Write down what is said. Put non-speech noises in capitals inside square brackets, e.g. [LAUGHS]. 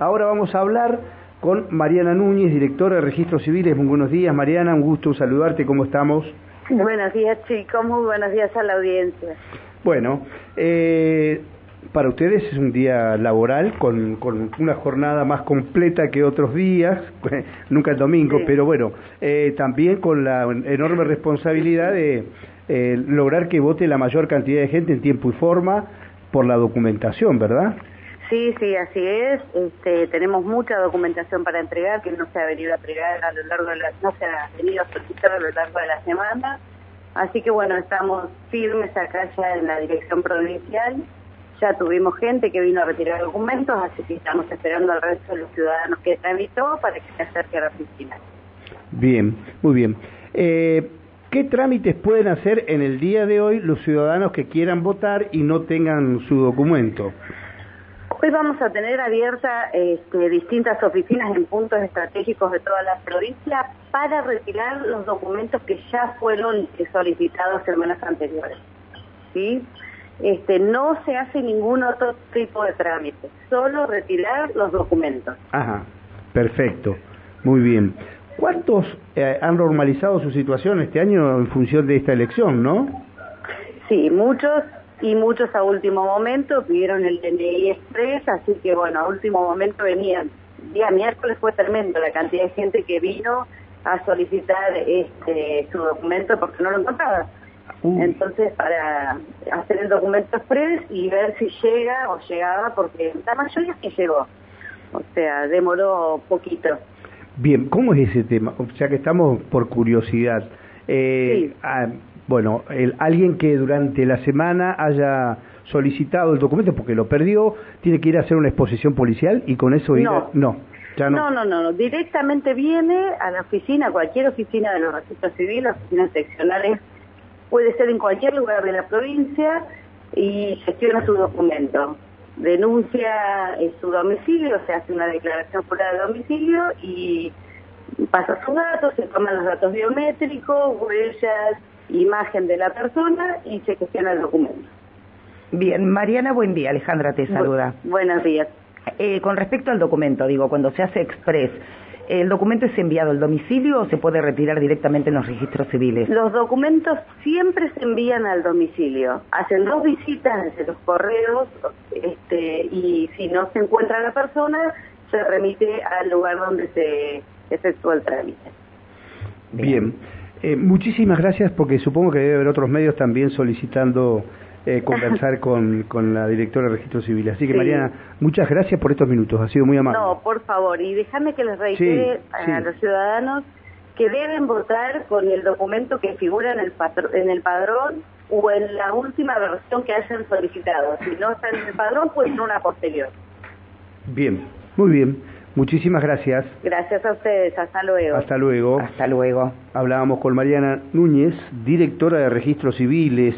Ahora vamos a hablar con Mariana Núñez, directora de Registros Civiles. Muy buenos días, Mariana, un gusto saludarte, ¿cómo estamos? Buenos días, chicos, muy buenos días a la audiencia. Bueno, eh, para ustedes es un día laboral con, con, una jornada más completa que otros días, [LAUGHS] nunca el domingo, pero bueno, eh, también con la enorme responsabilidad de eh, lograr que vote la mayor cantidad de gente en tiempo y forma por la documentación, ¿verdad? Sí, sí, así es. Este, tenemos mucha documentación para entregar que no se ha venido a entregar a lo largo de la, no se ha venido a solicitar a lo largo de la semana. Así que bueno, estamos firmes acá ya en la dirección provincial. Ya tuvimos gente que vino a retirar documentos, así que estamos esperando al resto de los ciudadanos que tramitó para que se acerque a la oficina. Bien, muy bien. Eh, ¿Qué trámites pueden hacer en el día de hoy los ciudadanos que quieran votar y no tengan su documento? Hoy vamos a tener abiertas este, distintas oficinas en puntos estratégicos de toda la provincia para retirar los documentos que ya fueron solicitados semanas anteriores. ¿sí? Este, no se hace ningún otro tipo de trámite, solo retirar los documentos. Ajá, perfecto, muy bien. ¿Cuántos eh, han normalizado su situación este año en función de esta elección, no? Sí, muchos y muchos a último momento pidieron el DNI Express, así que bueno, a último momento venían. día miércoles fue tremendo la cantidad de gente que vino a solicitar este su documento porque no lo encontraba. Uh. Entonces, para hacer el documento express y ver si llega o llegaba, porque la mayoría sí llegó. O sea, demoró poquito. Bien, ¿cómo es ese tema? O sea que estamos por curiosidad. Eh, sí. Ah, bueno, el, alguien que durante la semana haya solicitado el documento porque lo perdió, tiene que ir a hacer una exposición policial y con eso ir no. no. Ya no. no, no, no, directamente viene a la oficina, cualquier oficina de los registros civiles, oficinas seccionales, puede ser en cualquier lugar de la provincia y gestiona su documento. Denuncia en su domicilio, se hace una declaración fuera de domicilio y pasa sus datos, se toman los datos biométricos, huellas, imagen de la persona y se gestiona el documento. Bien, Mariana, buen día. Alejandra te saluda. buenos días. Eh, con respecto al documento, digo, cuando se hace express, ¿el documento es enviado al domicilio o se puede retirar directamente en los registros civiles? Los documentos siempre se envían al domicilio. Hacen dos visitas desde los correos este, y si no se encuentra la persona, se remite al lugar donde se efectúa el trámite. Bien. Eh, muchísimas gracias porque supongo que debe haber otros medios también solicitando eh, [LAUGHS] conversar con, con, la directora de Registro Civil. Así que Mariana, muchas gracias por estos minutos, ha sido muy amable. No, por favor, y déjame que les reitere a los ciudadanos que deben votar con el documento que figura en el, en el padrón o en la última versión que hayan solicitado. Si no está en el padrón, pues en una posterior. Bien, muy bien. Muchísimas gracias. Gracias a ustedes. Hasta luego. Hasta luego. Hasta luego. Hablábamos con Mariana Núñez, directora de Registros Civiles.